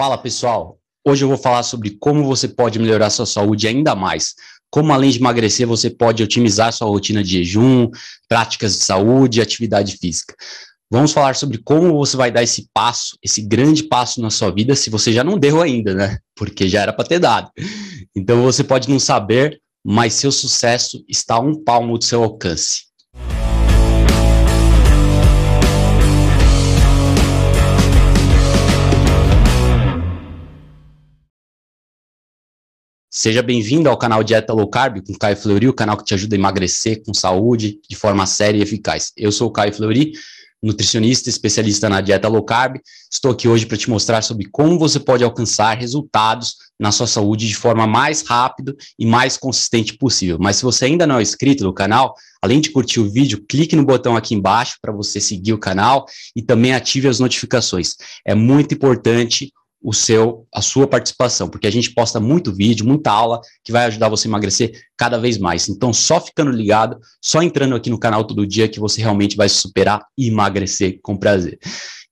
Fala pessoal, hoje eu vou falar sobre como você pode melhorar sua saúde ainda mais. Como além de emagrecer, você pode otimizar sua rotina de jejum, práticas de saúde e atividade física. Vamos falar sobre como você vai dar esse passo, esse grande passo na sua vida, se você já não deu ainda, né? Porque já era para ter dado. Então você pode não saber, mas seu sucesso está a um palmo do seu alcance. Seja bem-vindo ao canal Dieta Low Carb com Caio Fleury, o canal que te ajuda a emagrecer com saúde, de forma séria e eficaz. Eu sou o Caio Fleury, nutricionista especialista na dieta low carb. Estou aqui hoje para te mostrar sobre como você pode alcançar resultados na sua saúde de forma mais rápida e mais consistente possível. Mas se você ainda não é inscrito no canal, além de curtir o vídeo, clique no botão aqui embaixo para você seguir o canal e também ative as notificações. É muito importante o seu, a sua participação, porque a gente posta muito vídeo, muita aula que vai ajudar você a emagrecer cada vez mais. Então, só ficando ligado, só entrando aqui no canal todo dia que você realmente vai se superar e emagrecer com prazer.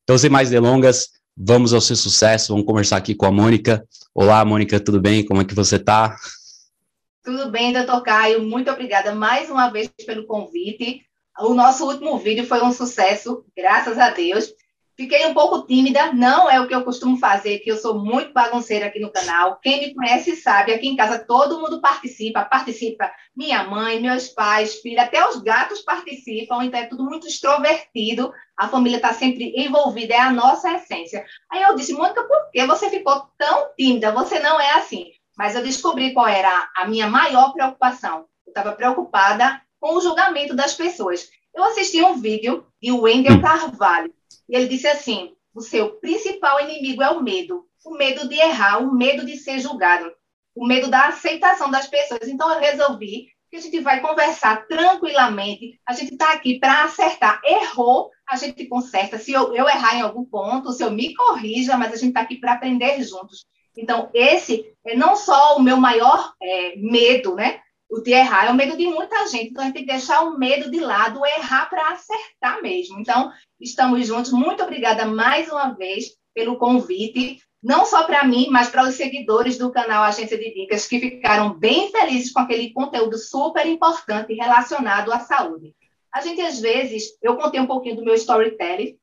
Então, sem mais delongas, vamos ao seu sucesso, vamos conversar aqui com a Mônica. Olá, Mônica, tudo bem? Como é que você está? Tudo bem, doutor Caio, muito obrigada mais uma vez pelo convite. O nosso último vídeo foi um sucesso, graças a Deus. Fiquei um pouco tímida, não é o que eu costumo fazer, que eu sou muito bagunceira aqui no canal. Quem me conhece sabe, aqui em casa todo mundo participa, participa minha mãe, meus pais, filha, até os gatos participam, então é tudo muito extrovertido, a família está sempre envolvida, é a nossa essência. Aí eu disse, Mônica, por que você ficou tão tímida? Você não é assim. Mas eu descobri qual era a minha maior preocupação. Eu estava preocupada com o julgamento das pessoas. Eu assisti um vídeo de Wendel hum. Carvalho, e ele disse assim: o seu principal inimigo é o medo. O medo de errar, o medo de ser julgado, o medo da aceitação das pessoas. Então, eu resolvi que a gente vai conversar tranquilamente. A gente está aqui para acertar. Errou, a gente conserta. Se eu, eu, errar em algum ponto, se eu me corrija, mas a gente está aqui para aprender juntos. Então, esse é não só o meu maior é, medo, né? O de errar é o medo de muita gente. Então, a gente tem que deixar o medo de lado, errar para acertar mesmo. Então, estamos juntos. Muito obrigada mais uma vez pelo convite, não só para mim, mas para os seguidores do canal Agência de Dicas, que ficaram bem felizes com aquele conteúdo super importante relacionado à saúde. A gente, às vezes, eu contei um pouquinho do meu storytelling,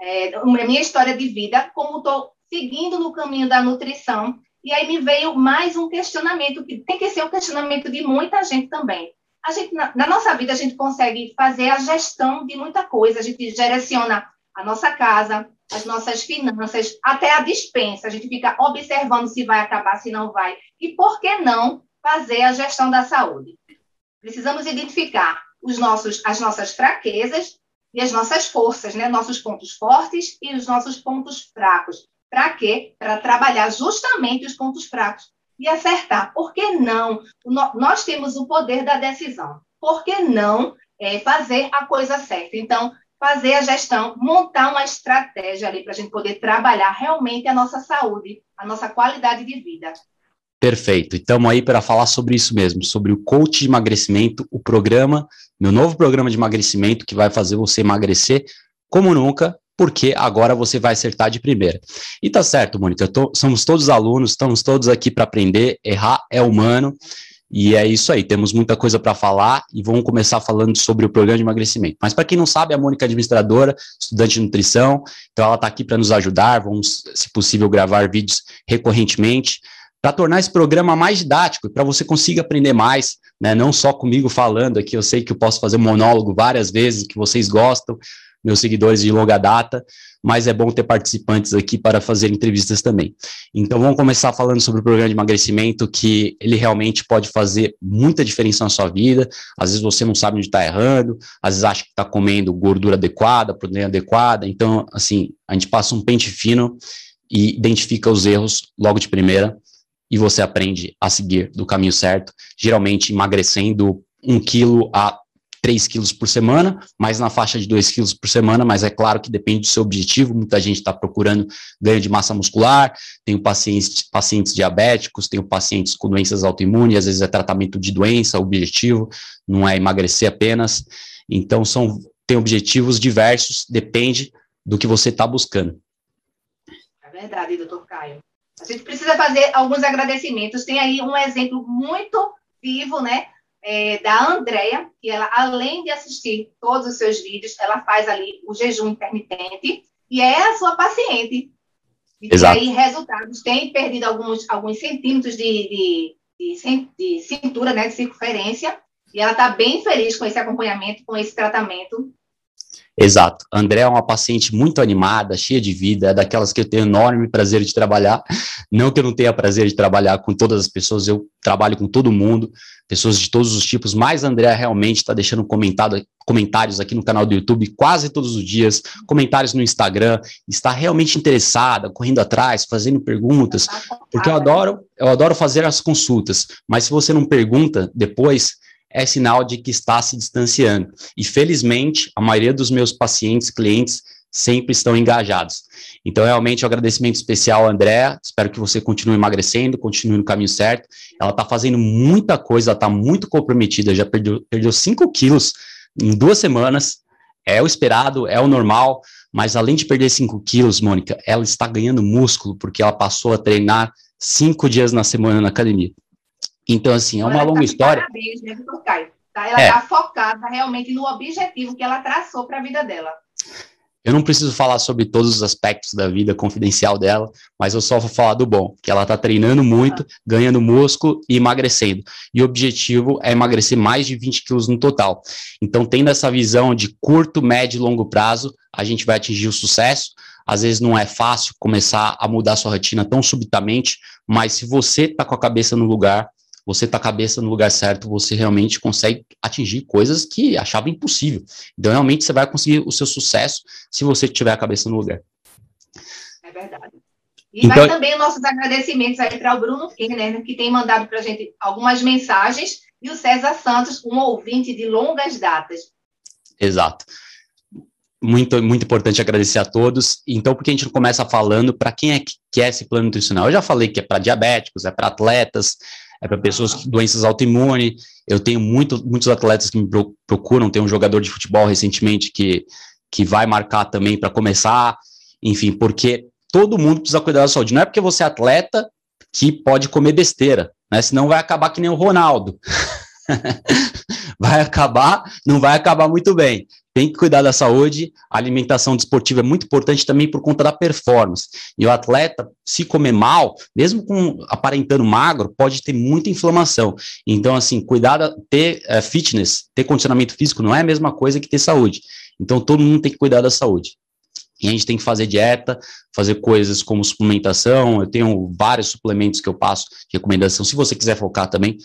é, minha história de vida, como estou seguindo no caminho da nutrição e aí me veio mais um questionamento, que tem que ser um questionamento de muita gente também. A gente, na, na nossa vida, a gente consegue fazer a gestão de muita coisa, a gente direciona a nossa casa, as nossas finanças, até a dispensa. A gente fica observando se vai acabar, se não vai. E por que não fazer a gestão da saúde? Precisamos identificar os nossos, as nossas fraquezas e as nossas forças, né? nossos pontos fortes e os nossos pontos fracos. Para quê? Para trabalhar justamente os pontos fracos e acertar. Por que não? Nós temos o poder da decisão. Por que não é, fazer a coisa certa? Então, fazer a gestão, montar uma estratégia ali para a gente poder trabalhar realmente a nossa saúde, a nossa qualidade de vida. Perfeito. Estamos aí para falar sobre isso mesmo, sobre o coach de emagrecimento, o programa, meu novo programa de emagrecimento que vai fazer você emagrecer como nunca porque agora você vai acertar de primeira. E tá certo, Mônica, tô, somos todos alunos, estamos todos aqui para aprender, errar é humano, e é isso aí, temos muita coisa para falar e vamos começar falando sobre o programa de emagrecimento. Mas para quem não sabe, a Mônica é administradora, estudante de nutrição, então ela está aqui para nos ajudar, vamos, se possível, gravar vídeos recorrentemente, para tornar esse programa mais didático, para você consiga aprender mais, né? não só comigo falando aqui, eu sei que eu posso fazer um monólogo várias vezes, que vocês gostam, meus seguidores de longa data, mas é bom ter participantes aqui para fazer entrevistas também. Então vamos começar falando sobre o programa de emagrecimento, que ele realmente pode fazer muita diferença na sua vida. Às vezes você não sabe onde está errando, às vezes acha que está comendo gordura adequada, proteína adequada. Então, assim, a gente passa um pente fino e identifica os erros logo de primeira e você aprende a seguir do caminho certo, geralmente emagrecendo um quilo a 3 quilos por semana, mais na faixa de 2 quilos por semana, mas é claro que depende do seu objetivo. Muita gente está procurando ganho de massa muscular, tem pacientes, pacientes diabéticos, tem pacientes com doenças autoimunes, às vezes é tratamento de doença, o objetivo não é emagrecer apenas. Então, são, tem objetivos diversos, depende do que você está buscando. É verdade, doutor Caio. A gente precisa fazer alguns agradecimentos. Tem aí um exemplo muito vivo, né? É, da Andrea, que ela, além de assistir todos os seus vídeos, ela faz ali o jejum intermitente e é a sua paciente. E Exato. aí, resultados, tem perdido alguns, alguns centímetros de, de, de, de cintura, né, de circunferência, e ela está bem feliz com esse acompanhamento, com esse tratamento. Exato. André é uma paciente muito animada, cheia de vida, é daquelas que eu tenho enorme prazer de trabalhar. Não que eu não tenha prazer de trabalhar com todas as pessoas, eu trabalho com todo mundo, pessoas de todos os tipos, mas André realmente está deixando comentado, comentários aqui no canal do YouTube quase todos os dias, comentários no Instagram, está realmente interessada, correndo atrás, fazendo perguntas, porque eu adoro, eu adoro fazer as consultas, mas se você não pergunta depois, é sinal de que está se distanciando. E felizmente, a maioria dos meus pacientes, clientes, sempre estão engajados. Então, realmente, um agradecimento especial, André. Espero que você continue emagrecendo, continue no caminho certo. Ela está fazendo muita coisa, ela está muito comprometida, já perdeu, perdeu 5 quilos em duas semanas. É o esperado, é o normal, mas além de perder 5 quilos, Mônica, ela está ganhando músculo, porque ela passou a treinar cinco dias na semana na academia. Então, assim, é uma ela longa tá história. Parabéns, né, Caio? Tá? Ela está é. focada realmente no objetivo que ela traçou para a vida dela. Eu não preciso falar sobre todos os aspectos da vida confidencial dela, mas eu só vou falar do bom, que ela está treinando muito, ganhando músculo e emagrecendo. E o objetivo é emagrecer mais de 20 quilos no total. Então, tendo essa visão de curto, médio e longo prazo, a gente vai atingir o sucesso. Às vezes não é fácil começar a mudar sua rotina tão subitamente, mas se você está com a cabeça no lugar, você tá a cabeça no lugar certo, você realmente consegue atingir coisas que achava impossível. Então, realmente, você vai conseguir o seu sucesso se você tiver a cabeça no lugar. É verdade. E então, vai também nossos agradecimentos aí para o Bruno Kirner, que tem mandado para a gente algumas mensagens, e o César Santos, um ouvinte de longas datas. Exato. Muito, muito importante agradecer a todos. Então, porque a gente não começa falando para quem é que quer esse plano nutricional? Eu já falei que é para diabéticos, é para atletas, é para pessoas com doenças autoimunes. Eu tenho muito, muitos atletas que me procuram, tem um jogador de futebol recentemente que, que vai marcar também para começar, enfim, porque todo mundo precisa cuidar da saúde. Não é porque você é atleta que pode comer besteira, né? Senão vai acabar que nem o Ronaldo. vai acabar, não vai acabar muito bem tem que cuidar da saúde, a alimentação desportiva é muito importante também por conta da performance. E o atleta, se comer mal, mesmo com aparentando magro, pode ter muita inflamação. Então, assim, cuidar, ter uh, fitness, ter condicionamento físico não é a mesma coisa que ter saúde. Então, todo mundo tem que cuidar da saúde. E a gente tem que fazer dieta, fazer coisas como suplementação. Eu tenho vários suplementos que eu passo recomendação. Se você quiser focar também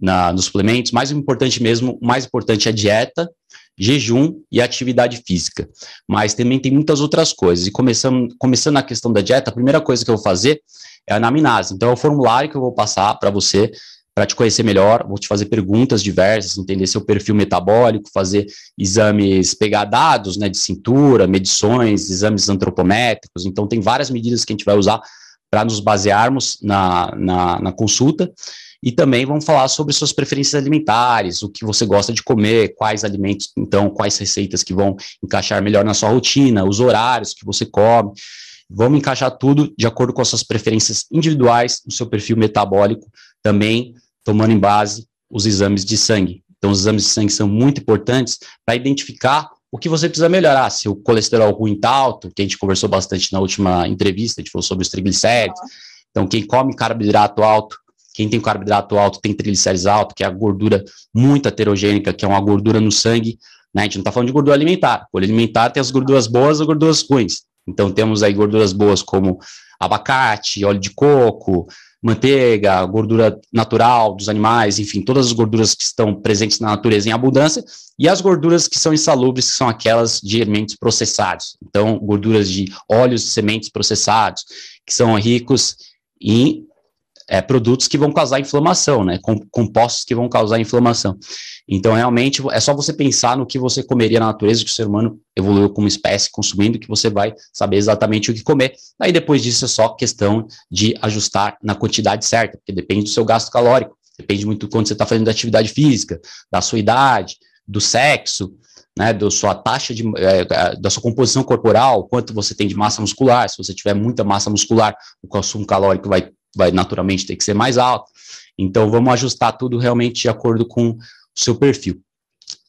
na, nos suplementos, mais importante mesmo, mais importante é a dieta jejum e atividade física. Mas também tem muitas outras coisas. E começando, começando na questão da dieta, a primeira coisa que eu vou fazer é a anamnese. Então, é o formulário que eu vou passar para você, para te conhecer melhor, vou te fazer perguntas diversas, entender seu perfil metabólico, fazer exames, pegar dados né, de cintura, medições, exames antropométricos. Então, tem várias medidas que a gente vai usar para nos basearmos na, na, na consulta. E também vamos falar sobre suas preferências alimentares, o que você gosta de comer, quais alimentos, então, quais receitas que vão encaixar melhor na sua rotina, os horários que você come. Vamos encaixar tudo de acordo com as suas preferências individuais, o seu perfil metabólico, também tomando em base os exames de sangue. Então, os exames de sangue são muito importantes para identificar o que você precisa melhorar. Se o colesterol ruim está alto, que a gente conversou bastante na última entrevista, a gente falou sobre os triglicéridos. Então, quem come carboidrato alto quem tem carboidrato alto tem triglicéridos alto, que é a gordura muito heterogênica, que é uma gordura no sangue. Né? A gente não está falando de gordura alimentar. Gordura alimentar tem as gorduras boas e as gorduras ruins. Então, temos aí gorduras boas como abacate, óleo de coco, manteiga, gordura natural dos animais, enfim, todas as gorduras que estão presentes na natureza em abundância, e as gorduras que são insalubres, que são aquelas de alimentos processados. Então, gorduras de óleos sementes processados, que são ricos em é, produtos que vão causar inflamação, né? compostos que vão causar inflamação. Então, realmente, é só você pensar no que você comeria na natureza, que o ser humano evoluiu como espécie consumindo, que você vai saber exatamente o que comer. Aí, depois disso, é só questão de ajustar na quantidade certa, porque depende do seu gasto calórico, depende muito do quanto você está fazendo de atividade física, da sua idade, do sexo, né, da sua taxa de, é, da sua composição corporal, quanto você tem de massa muscular, se você tiver muita massa muscular, o consumo calórico vai, vai naturalmente ter que ser mais alto. Então, vamos ajustar tudo realmente de acordo com o seu perfil.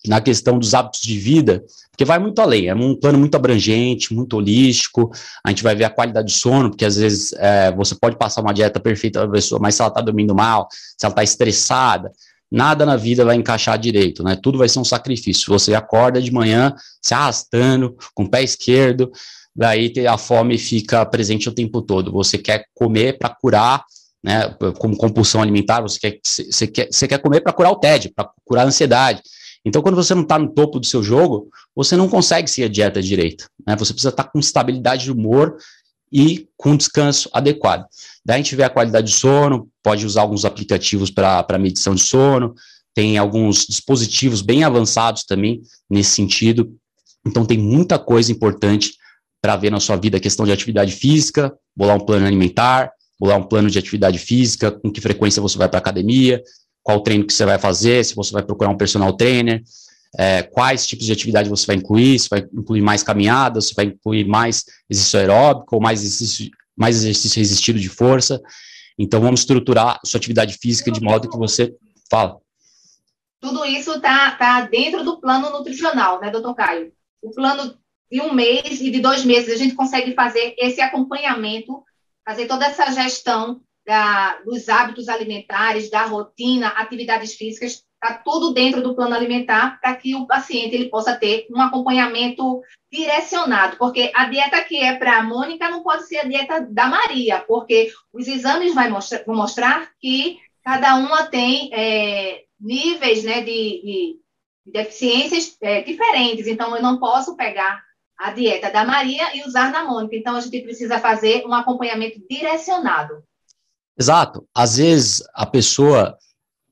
Na questão dos hábitos de vida, porque vai muito além, é um plano muito abrangente, muito holístico, a gente vai ver a qualidade de sono, porque às vezes é, você pode passar uma dieta perfeita para a pessoa, mas se ela está dormindo mal, se ela está estressada, nada na vida vai encaixar direito, né? Tudo vai ser um sacrifício. Você acorda de manhã se arrastando com o pé esquerdo, daí a fome fica presente o tempo todo. Você quer comer para curar, né? Como compulsão alimentar, você quer, você quer, você quer comer para curar o tédio, para curar a ansiedade. Então, quando você não está no topo do seu jogo, você não consegue seguir a dieta direito. Né? Você precisa estar tá com estabilidade de humor e com descanso adequado. Daí a gente vê a qualidade de sono, pode usar alguns aplicativos para medição de sono, tem alguns dispositivos bem avançados também nesse sentido. Então tem muita coisa importante para ver na sua vida a questão de atividade física, bolar um plano alimentar, bolar um plano de atividade física, com que frequência você vai para academia, qual treino que você vai fazer, se você vai procurar um personal trainer, é, quais tipos de atividade você vai incluir, se vai incluir mais caminhadas, se vai incluir mais exercício aeróbico ou mais exercício, mais exercício resistido de força. Então, vamos estruturar sua atividade física de modo que você fala. Tudo isso está tá dentro do plano nutricional, né, doutor Caio? O plano de um mês e de dois meses, a gente consegue fazer esse acompanhamento, fazer toda essa gestão da, dos hábitos alimentares, da rotina, atividades físicas, está tudo dentro do plano alimentar para que o paciente ele possa ter um acompanhamento direcionado, porque a dieta que é para a Mônica não pode ser a dieta da Maria, porque os exames vai mostrar, vão mostrar que cada uma tem é, níveis né, de, de deficiências é, diferentes, então eu não posso pegar a dieta da Maria e usar na Mônica, então a gente precisa fazer um acompanhamento direcionado. Exato. Às vezes a pessoa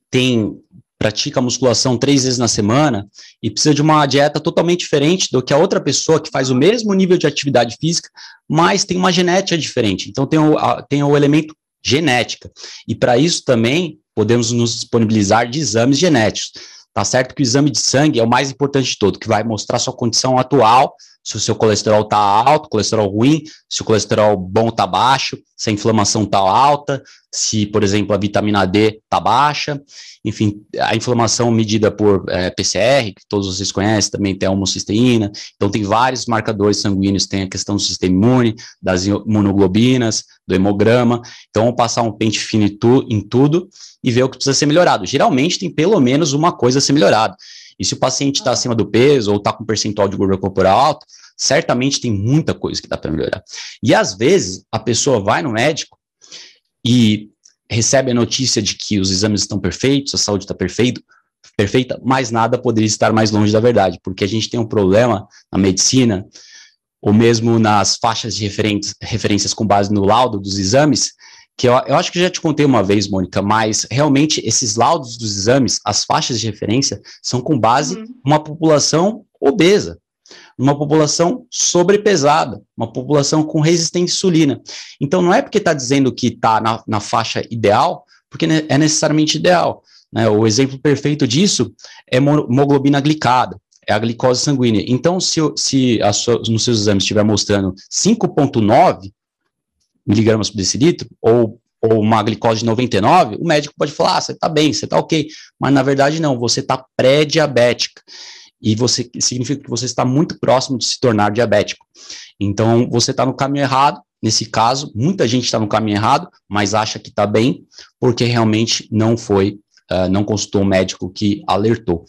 tem pratica musculação três vezes na semana e precisa de uma dieta totalmente diferente do que a outra pessoa que faz o mesmo nível de atividade física, mas tem uma genética diferente. Então tem o, tem o elemento genética. E para isso também podemos nos disponibilizar de exames genéticos. Tá certo que o exame de sangue é o mais importante de todo, que vai mostrar sua condição atual se o seu colesterol está alto, colesterol ruim, se o colesterol bom está baixo, se a inflamação está alta, se, por exemplo, a vitamina D está baixa, enfim, a inflamação medida por é, PCR, que todos vocês conhecem, também tem a homocisteína, então tem vários marcadores sanguíneos, tem a questão do sistema imune, das imunoglobinas, do hemograma, então vamos passar um pente fino em, em tudo e ver o que precisa ser melhorado. Geralmente tem pelo menos uma coisa a ser melhorada. E se o paciente está acima do peso ou está com percentual de gordura corporal alto, certamente tem muita coisa que dá para melhorar. E às vezes a pessoa vai no médico e recebe a notícia de que os exames estão perfeitos, a saúde está perfeita, perfeita, mas nada poderia estar mais longe da verdade, porque a gente tem um problema na medicina, ou mesmo nas faixas de referências com base no laudo dos exames, que eu, eu acho que já te contei uma vez, Mônica, mas realmente esses laudos dos exames, as faixas de referência, são com base uhum. uma população obesa, uma população sobrepesada, uma população com resistência à insulina. Então, não é porque está dizendo que está na, na faixa ideal, porque é necessariamente ideal. Né? O exemplo perfeito disso é hemoglobina glicada, é a glicose sanguínea. Então, se, se sua, nos seus exames estiver mostrando 5,9, miligramas por decilitro, ou, ou uma glicose de 99, o médico pode falar, ah, você está bem, você está ok, mas na verdade não, você está pré-diabética, e você significa que você está muito próximo de se tornar diabético. Então, você está no caminho errado, nesse caso, muita gente está no caminho errado, mas acha que está bem, porque realmente não foi, uh, não consultou um médico que alertou.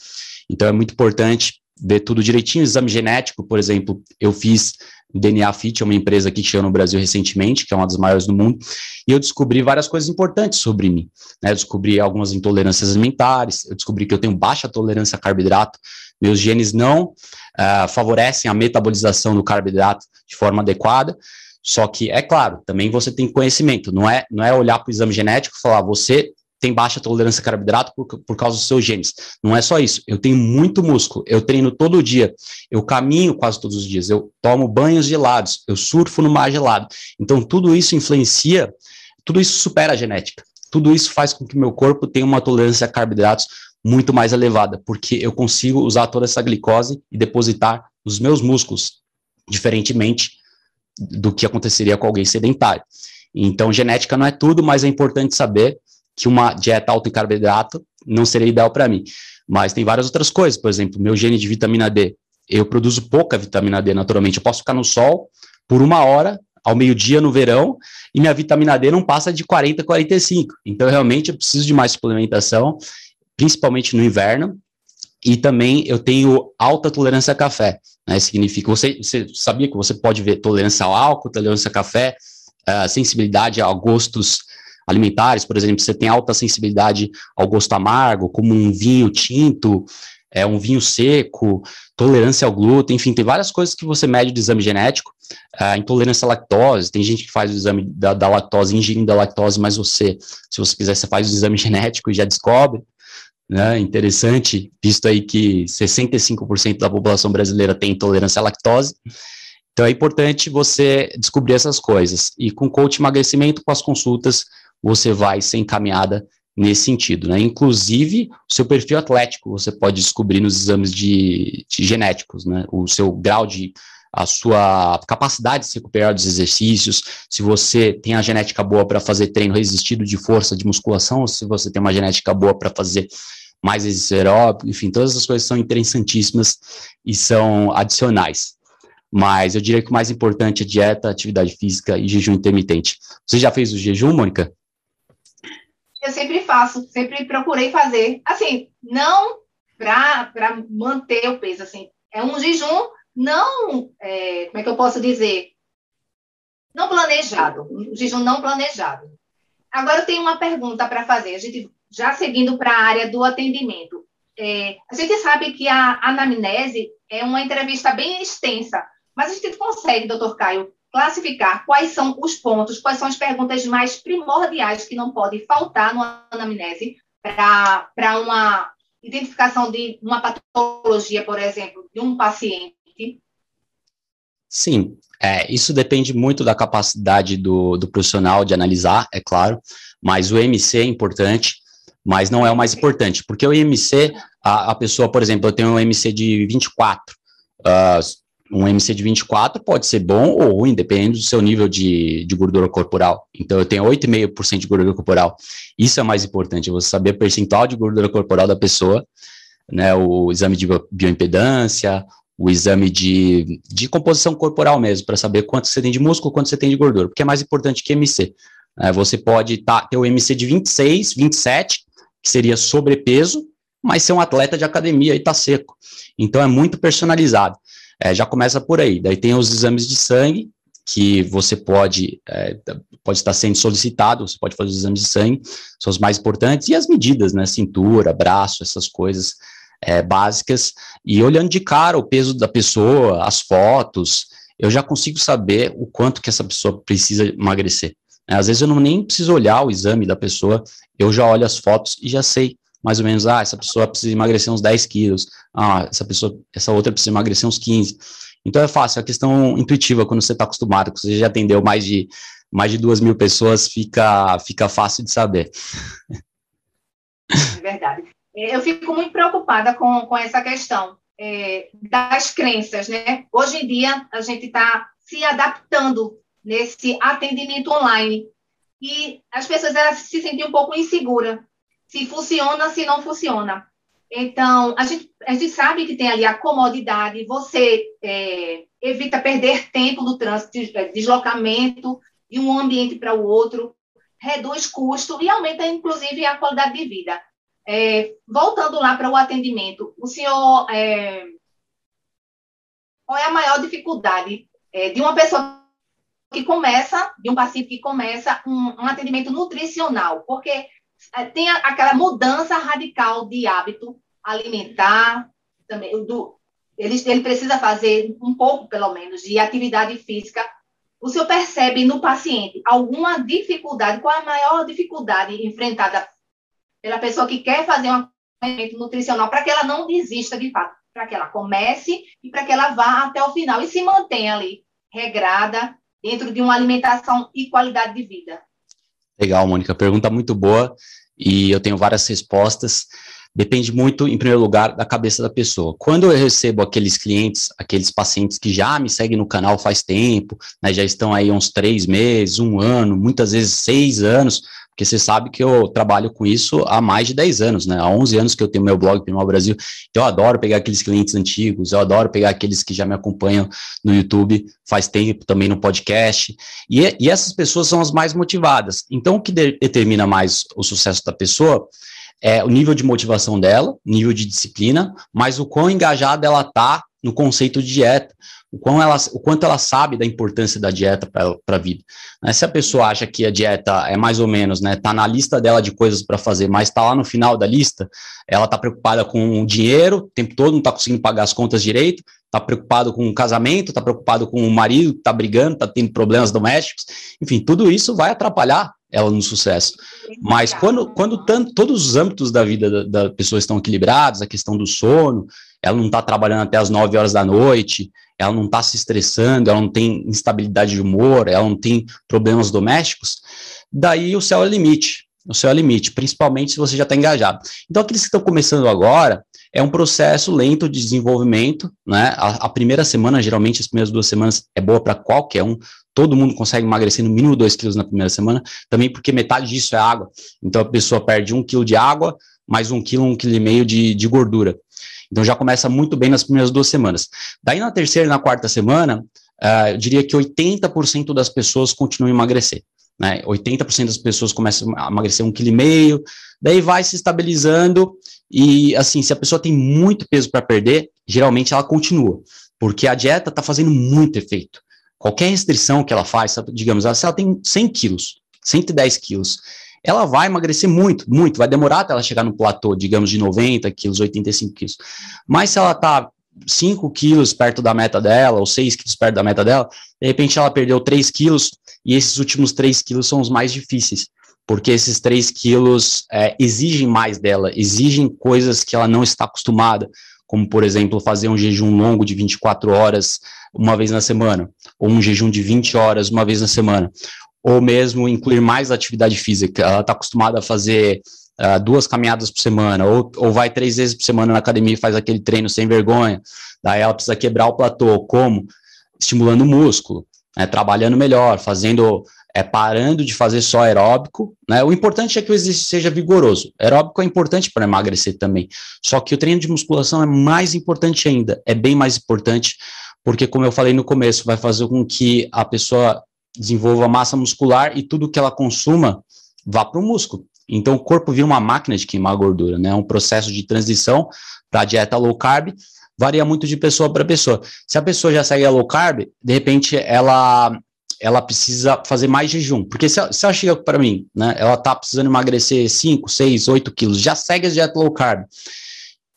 Então, é muito importante ver tudo direitinho, exame genético, por exemplo, eu fiz DNA Fit é uma empresa que chegou no Brasil recentemente, que é uma das maiores do mundo, e eu descobri várias coisas importantes sobre mim. Né? Eu descobri algumas intolerâncias alimentares, eu descobri que eu tenho baixa tolerância a carboidrato, meus genes não uh, favorecem a metabolização do carboidrato de forma adequada, Só que, é claro, também você tem conhecimento, não é, não é olhar para o exame genético e falar, você tem baixa tolerância a carboidrato por, por causa dos seus genes. Não é só isso, eu tenho muito músculo, eu treino todo dia, eu caminho quase todos os dias, eu tomo banhos gelados, eu surfo no mar gelado. Então, tudo isso influencia, tudo isso supera a genética. Tudo isso faz com que meu corpo tenha uma tolerância a carboidratos muito mais elevada, porque eu consigo usar toda essa glicose e depositar nos meus músculos, diferentemente do que aconteceria com alguém sedentário. Então, genética não é tudo, mas é importante saber que uma dieta alta em carboidrato não seria ideal para mim. Mas tem várias outras coisas, por exemplo, meu gene de vitamina D. Eu produzo pouca vitamina D naturalmente. Eu posso ficar no sol por uma hora ao meio-dia no verão e minha vitamina D não passa de 40, 45. Então, realmente, eu preciso de mais suplementação, principalmente no inverno. E também eu tenho alta tolerância a café. Né? Significa, você, você sabia que você pode ver tolerância ao álcool, tolerância a café, uh, sensibilidade a gostos alimentares, por exemplo, você tem alta sensibilidade ao gosto amargo, como um vinho tinto, é, um vinho seco, tolerância ao glúten, enfim, tem várias coisas que você mede de exame genético, uh, intolerância à lactose, tem gente que faz o exame da, da, lactose, ingerindo a lactose, mas você, se você quiser, você faz o exame genético e já descobre, né, interessante, visto aí que 65% da população brasileira tem intolerância à lactose, então é importante você descobrir essas coisas. E com coach emagrecimento, com as consultas, você vai ser encaminhada nesse sentido, né? Inclusive, o seu perfil atlético você pode descobrir nos exames de, de genéticos, né? O seu grau de a sua capacidade de se recuperar dos exercícios, se você tem a genética boa para fazer treino resistido de força, de musculação, ou se você tem uma genética boa para fazer mais exercício aeróbico, enfim, todas essas coisas são interessantíssimas e são adicionais. Mas eu diria que o mais importante é dieta, atividade física e jejum intermitente. Você já fez o jejum, Mônica? Eu sempre faço, sempre procurei fazer. Assim, não para manter o peso, assim. É um jejum não, é, como é que eu posso dizer? Não planejado, um jejum não planejado. Agora eu tenho uma pergunta para fazer, a gente já seguindo para a área do atendimento. É, a gente sabe que a anamnese é uma entrevista bem extensa, mas a gente consegue, doutor Caio, classificar quais são os pontos, quais são as perguntas mais primordiais que não podem faltar no anamnese para uma identificação de uma patologia, por exemplo, de um paciente? Sim, é, isso depende muito da capacidade do, do profissional de analisar, é claro, mas o MC é importante, mas não é o mais importante, porque o IMC, a, a pessoa, por exemplo, eu tenho um MC de 24, uh, um MC de 24 pode ser bom ou ruim, dependendo do seu nível de, de gordura corporal. Então, eu tenho 8,5% de gordura corporal. Isso é mais importante, você saber o percentual de gordura corporal da pessoa, né, o exame de bioimpedância, o exame de, de composição corporal mesmo, para saber quanto você tem de músculo, quanto você tem de gordura, porque é mais importante que MC. É, você pode tá, ter o MC de 26, 27, que seria sobrepeso, mas ser um atleta de academia e tá seco. Então, é muito personalizado. É, já começa por aí. Daí tem os exames de sangue, que você pode, é, pode estar sendo solicitado, você pode fazer os exames de sangue, são os mais importantes, e as medidas, né, cintura, braço, essas coisas é, básicas, e olhando de cara o peso da pessoa, as fotos, eu já consigo saber o quanto que essa pessoa precisa emagrecer. Às vezes eu não nem preciso olhar o exame da pessoa, eu já olho as fotos e já sei mais ou menos, ah, essa pessoa precisa emagrecer uns 10 quilos, ah, essa pessoa, essa outra precisa emagrecer uns 15. Então é fácil, é questão intuitiva, quando você está acostumado, que você já atendeu mais de, mais de duas mil pessoas, fica, fica fácil de saber. É verdade. É, eu fico muito preocupada com, com essa questão é, das crenças, né? Hoje em dia, a gente está se adaptando nesse atendimento online e as pessoas elas se sentem um pouco inseguras se funciona, se não funciona. Então, a gente, a gente sabe que tem ali a comodidade, você é, evita perder tempo no trânsito, é, deslocamento de um ambiente para o outro, reduz custo e aumenta, inclusive, a qualidade de vida. É, voltando lá para o atendimento, o senhor, é, qual é a maior dificuldade é, de uma pessoa que começa, de um paciente que começa um, um atendimento nutricional? Porque tem aquela mudança radical de hábito alimentar, também do, ele, ele precisa fazer um pouco, pelo menos, de atividade física o senhor percebe no paciente alguma dificuldade? Qual a maior dificuldade enfrentada pela pessoa que quer fazer um acompanhamento nutricional para que ela não desista de fato, para que ela comece e para que ela vá até o final e se mantenha ali regrada dentro de uma alimentação e qualidade de vida? Legal, Mônica. Pergunta muito boa e eu tenho várias respostas depende muito, em primeiro lugar, da cabeça da pessoa. Quando eu recebo aqueles clientes, aqueles pacientes que já me seguem no canal faz tempo, né, já estão aí uns três meses, um ano, muitas vezes seis anos, porque você sabe que eu trabalho com isso há mais de 10 anos, né? Há 11 anos que eu tenho meu blog Primal Brasil. Então eu adoro pegar aqueles clientes antigos, eu adoro pegar aqueles que já me acompanham no YouTube faz tempo, também no podcast. E, e essas pessoas são as mais motivadas. Então o que de, determina mais o sucesso da pessoa é, o nível de motivação dela, nível de disciplina, mas o quão engajada ela está no conceito de dieta, o, quão ela, o quanto ela sabe da importância da dieta para a vida. Né? Se a pessoa acha que a dieta é mais ou menos, né, tá na lista dela de coisas para fazer, mas está lá no final da lista, ela está preocupada com o dinheiro, o tempo todo não está conseguindo pagar as contas direito, está preocupado com o casamento, está preocupado com o marido, está brigando, está tendo problemas domésticos, enfim, tudo isso vai atrapalhar ela no sucesso. Mas quando, quando tanto, todos os âmbitos da vida da, da pessoa estão equilibrados, a questão do sono, ela não está trabalhando até as 9 horas da noite, ela não está se estressando, ela não tem instabilidade de humor, ela não tem problemas domésticos, daí o céu é limite. O céu é limite, principalmente se você já está engajado. Então, aqueles que estão começando agora, é um processo lento de desenvolvimento, né? A, a, primeira semana, geralmente, as primeiras duas semanas é boa para qualquer um, todo mundo consegue emagrecer no mínimo 2 quilos na primeira semana, também porque metade disso é água. Então a pessoa perde um quilo de água, mais um quilo, um quilo e meio de, de gordura. Então já começa muito bem nas primeiras duas semanas. Daí na terceira e na quarta semana, uh, eu diria que 80% das pessoas continuam a emagrecer. Né? 80% das pessoas começam a emagrecer um quilo e meio, daí vai se estabilizando e assim, se a pessoa tem muito peso para perder, geralmente ela continua, porque a dieta está fazendo muito efeito. Qualquer restrição que ela faz, digamos, se ela tem 100 quilos, 110 quilos, ela vai emagrecer muito, muito, vai demorar até ela chegar no platô, digamos, de 90 quilos, 85 quilos. Mas se ela está 5 quilos perto da meta dela, ou 6 quilos perto da meta dela, de repente ela perdeu 3 quilos, e esses últimos 3 quilos são os mais difíceis, porque esses 3 quilos é, exigem mais dela, exigem coisas que ela não está acostumada, como, por exemplo, fazer um jejum longo de 24 horas uma vez na semana, ou um jejum de 20 horas uma vez na semana, ou mesmo incluir mais atividade física. Ela está acostumada a fazer uh, duas caminhadas por semana, ou, ou vai três vezes por semana na academia e faz aquele treino sem vergonha. Daí ela precisa quebrar o platô. Como? Estimulando o músculo, né, trabalhando melhor, fazendo é parando de fazer só aeróbico, né? O importante é que o exercício seja vigoroso. Aeróbico é importante para emagrecer também. Só que o treino de musculação é mais importante ainda, é bem mais importante porque, como eu falei no começo, vai fazer com que a pessoa desenvolva massa muscular e tudo que ela consuma vá para o músculo. Então, o corpo vira uma máquina de queimar gordura, né? É um processo de transição para a dieta low carb varia muito de pessoa para pessoa. Se a pessoa já segue a low carb, de repente ela ela precisa fazer mais jejum. Porque se ela, se ela chega para mim, né, ela tá precisando emagrecer 5, 6, 8 quilos, já segue a dieta low carb,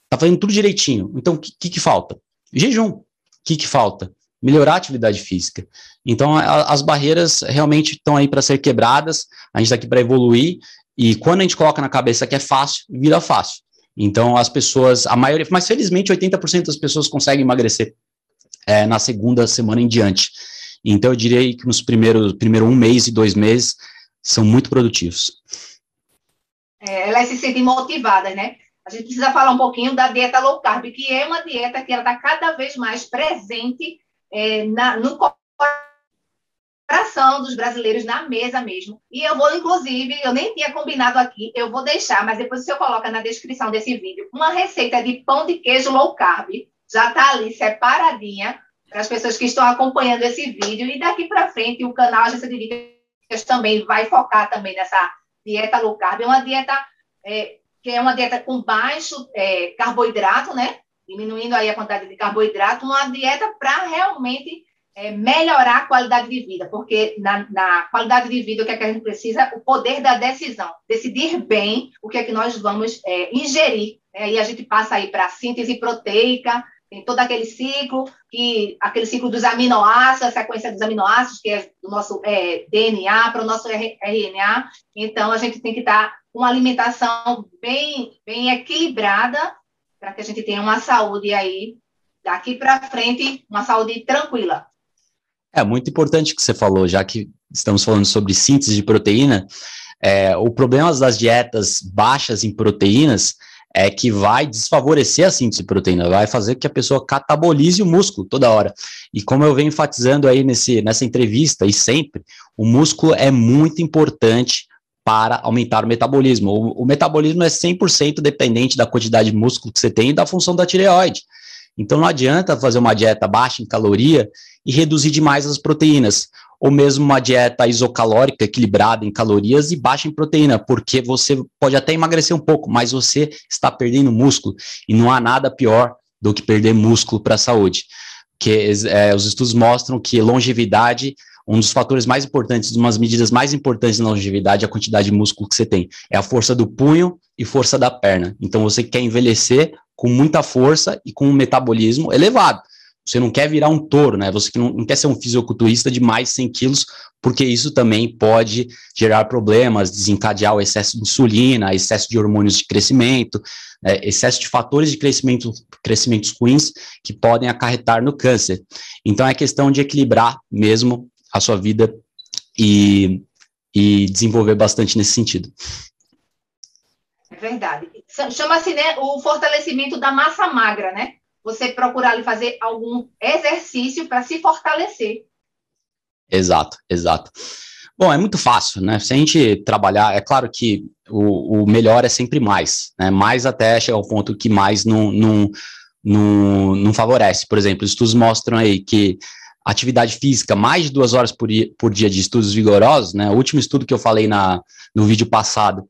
tá fazendo tudo direitinho. Então, o que, que, que falta? Jejum que, que falta? Melhorar a atividade física. Então, a, as barreiras realmente estão aí para ser quebradas, a gente está aqui para evoluir, e quando a gente coloca na cabeça que é fácil, vira fácil. Então, as pessoas, a maioria, mas felizmente 80% das pessoas conseguem emagrecer é, na segunda semana em diante. Então, eu diria que nos primeiros primeiro um mês e dois meses são muito produtivos. É, elas se sentem motivadas, né? a gente precisa falar um pouquinho da dieta low carb, que é uma dieta que está cada vez mais presente é, na, no coração dos brasileiros na mesa mesmo. E eu vou, inclusive, eu nem tinha combinado aqui, eu vou deixar, mas depois você coloca na descrição desse vídeo uma receita de pão de queijo low carb. Já está ali separadinha para as pessoas que estão acompanhando esse vídeo. E daqui para frente o canal Agência de também vai focar também nessa dieta low carb. É uma dieta é, que é uma dieta com baixo é, carboidrato, né? Diminuindo aí a quantidade de carboidrato, uma dieta para realmente é, melhorar a qualidade de vida, porque na, na, qualidade de vida o que, é que a gente precisa? O poder da decisão, decidir bem o que é que nós vamos é, ingerir. Né? E a gente passa aí para síntese proteica, tem todo aquele ciclo, que, aquele ciclo dos aminoácidos, a sequência dos aminoácidos, que é do nosso é, DNA para o nosso RNA. Então, a gente tem que estar com uma alimentação bem, bem equilibrada para que a gente tenha uma saúde aí, daqui para frente, uma saúde tranquila. É muito importante o que você falou, já que estamos falando sobre síntese de proteína. É, o problema das dietas baixas em proteínas é que vai desfavorecer a síntese de proteína, vai fazer que a pessoa catabolize o músculo toda hora. E como eu venho enfatizando aí nesse, nessa entrevista e sempre, o músculo é muito importante para aumentar o metabolismo. O, o metabolismo é 100% dependente da quantidade de músculo que você tem e da função da tireoide. Então não adianta fazer uma dieta baixa em caloria e reduzir demais as proteínas ou mesmo uma dieta isocalórica, equilibrada em calorias e baixa em proteína, porque você pode até emagrecer um pouco, mas você está perdendo músculo, e não há nada pior do que perder músculo para a saúde. Que é, os estudos mostram que longevidade, um dos fatores mais importantes, umas medidas mais importantes na longevidade é a quantidade de músculo que você tem. É a força do punho e força da perna. Então você quer envelhecer com muita força e com um metabolismo elevado. Você não quer virar um touro, né? Você não, não quer ser um fisiculturista de mais 100 quilos, porque isso também pode gerar problemas, desencadear o excesso de insulina, excesso de hormônios de crescimento, né? excesso de fatores de crescimento, crescimentos ruins que podem acarretar no câncer. Então é questão de equilibrar mesmo a sua vida e, e desenvolver bastante nesse sentido. É verdade. Chama-se né, o fortalecimento da massa magra, né? você procurar ali fazer algum exercício para se fortalecer. Exato, exato. Bom, é muito fácil, né? Se a gente trabalhar, é claro que o, o melhor é sempre mais, né? Mais até chegar ao ponto que mais não, não, não, não favorece. Por exemplo, estudos mostram aí que atividade física, mais de duas horas por dia, por dia de estudos vigorosos, né? O último estudo que eu falei na, no vídeo passado,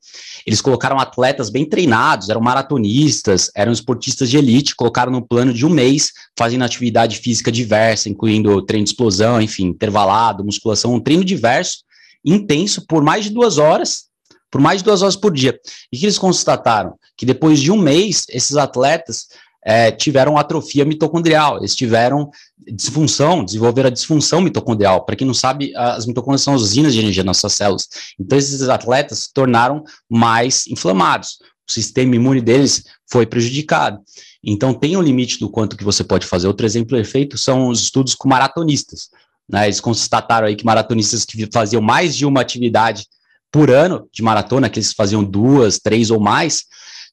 eles colocaram atletas bem treinados, eram maratonistas, eram esportistas de elite, colocaram no plano de um mês, fazendo atividade física diversa, incluindo treino de explosão, enfim, intervalado, musculação, um treino diverso, intenso, por mais de duas horas, por mais de duas horas por dia. E que eles constataram? Que depois de um mês, esses atletas é, tiveram atrofia mitocondrial, eles tiveram disfunção, desenvolveram a disfunção mitocondrial. Para quem não sabe, as mitocôndrias são usinas de energia nas nossas células. Então, esses atletas se tornaram mais inflamados. O sistema imune deles foi prejudicado. Então, tem um limite do quanto que você pode fazer. Outro exemplo perfeito são os estudos com maratonistas. Né? Eles constataram aí que maratonistas que faziam mais de uma atividade por ano de maratona, que eles faziam duas, três ou mais,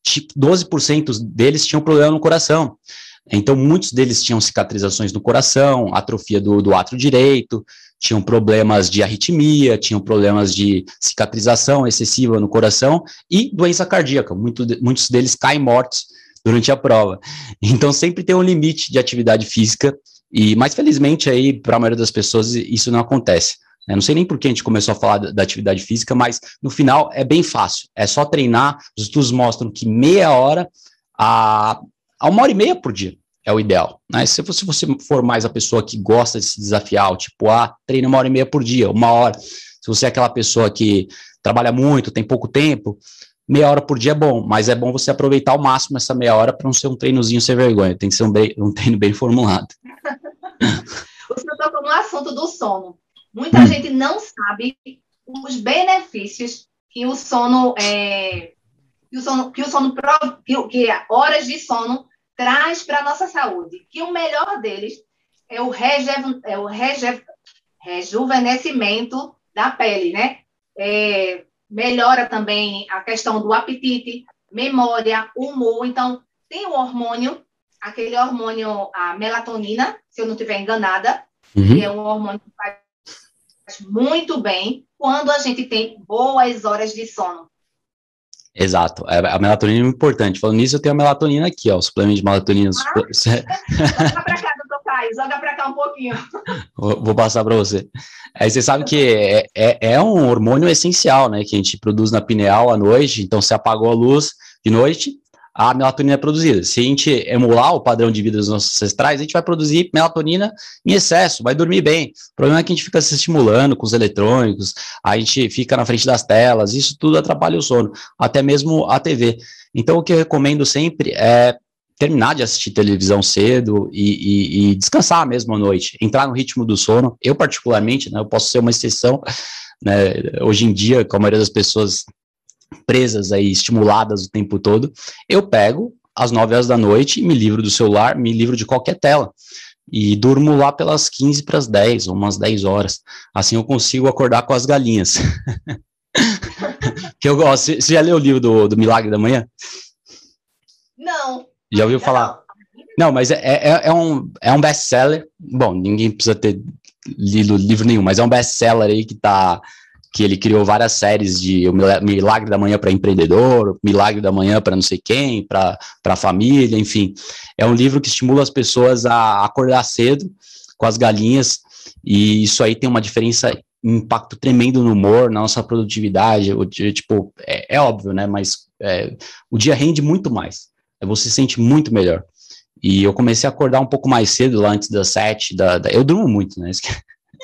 12% deles tinham problema no coração. Então, muitos deles tinham cicatrizações no coração, atrofia do, do átrio direito, tinham problemas de arritmia, tinham problemas de cicatrização excessiva no coração e doença cardíaca. Muito, muitos deles caem mortos durante a prova. Então, sempre tem um limite de atividade física, e mas felizmente aí, para a maioria das pessoas, isso não acontece. Eu não sei nem por que a gente começou a falar da, da, atividade física, mas no final é bem fácil. É só treinar. Os estudos mostram que meia hora a, a uma hora e meia por dia é o ideal. Né? Se, você, se você for mais a pessoa que gosta de se desafiar, tipo, ah, treina uma hora e meia por dia, uma hora. Se você é aquela pessoa que trabalha muito, tem pouco tempo, meia hora por dia é bom, mas é bom você aproveitar ao máximo essa meia hora para não ser um treinozinho sem vergonha, tem que ser um, um treino bem formulado. senhor tocou no assunto do sono. Muita hum. gente não sabe os benefícios que o sono é, que o sono que o sono que, que horas de sono traz para a nossa saúde. Que o melhor deles é o, reju, é o reju, rejuvenescimento da pele, né? É, melhora também a questão do apetite, memória, humor. Então, tem o hormônio, aquele hormônio, a melatonina, se eu não estiver enganada, uhum. que é um hormônio que faz muito bem quando a gente tem boas horas de sono. Exato, é, a melatonina é importante. Falando nisso, eu tenho a melatonina aqui, ó, o suplemento de melatonina. Ah, joga pra cá, doutor Caio, joga pra cá um pouquinho. Vou, vou passar para você. Aí você sabe que é, é, é, um hormônio essencial, né, que a gente produz na pineal à noite, então se apagou a luz de noite, a melatonina é produzida. Se a gente emular o padrão de vida dos nossos ancestrais, a gente vai produzir melatonina em excesso, vai dormir bem. O problema é que a gente fica se estimulando com os eletrônicos, a gente fica na frente das telas, isso tudo atrapalha o sono, até mesmo a TV. Então, o que eu recomendo sempre é terminar de assistir televisão cedo e, e, e, descansar mesmo à noite, entrar no ritmo do sono. Eu, particularmente, né, eu posso ser uma exceção, né, hoje em dia, com a maioria das pessoas presas aí, estimuladas o tempo todo, eu pego às 9 horas da noite, me livro do celular, me livro de qualquer tela. E durmo lá pelas 15 para as 10, ou umas 10 horas. Assim eu consigo acordar com as galinhas. que eu gosto. Você já leu o livro do, do Milagre da Manhã? Não. Já ouviu falar? Não, mas é, é, é um, é um best-seller. Bom, ninguém precisa ter lido livro nenhum, mas é um best-seller aí que tá que ele criou várias séries de Milagre da Manhã para empreendedor, Milagre da Manhã para não sei quem, para a família, enfim. É um livro que estimula as pessoas a acordar cedo com as galinhas, e isso aí tem uma diferença, um impacto tremendo no humor, na nossa produtividade. O tipo, é, é óbvio, né? Mas é, o dia rende muito mais. Você se sente muito melhor. E eu comecei a acordar um pouco mais cedo, lá antes das sete. Da, da eu durmo muito, né?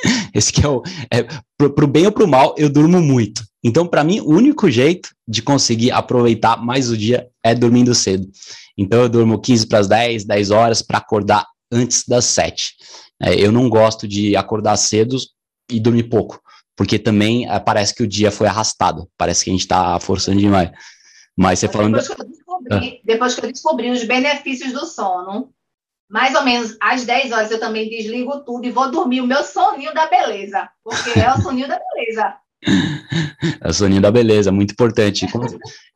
Esse que é o. É, pro, pro bem ou pro mal, eu durmo muito. Então, para mim, o único jeito de conseguir aproveitar mais o dia é dormindo cedo. Então, eu durmo 15 para as 10, 10 horas para acordar antes das 7. É, eu não gosto de acordar cedo e dormir pouco, porque também é, parece que o dia foi arrastado, parece que a gente está forçando demais. Mas você falando. Depois que, descobri, ah. depois que eu descobri os benefícios do sono, mais ou menos às 10 horas eu também desligo tudo e vou dormir o meu soninho da beleza, porque é o soninho da beleza. É o soninho da beleza, muito importante.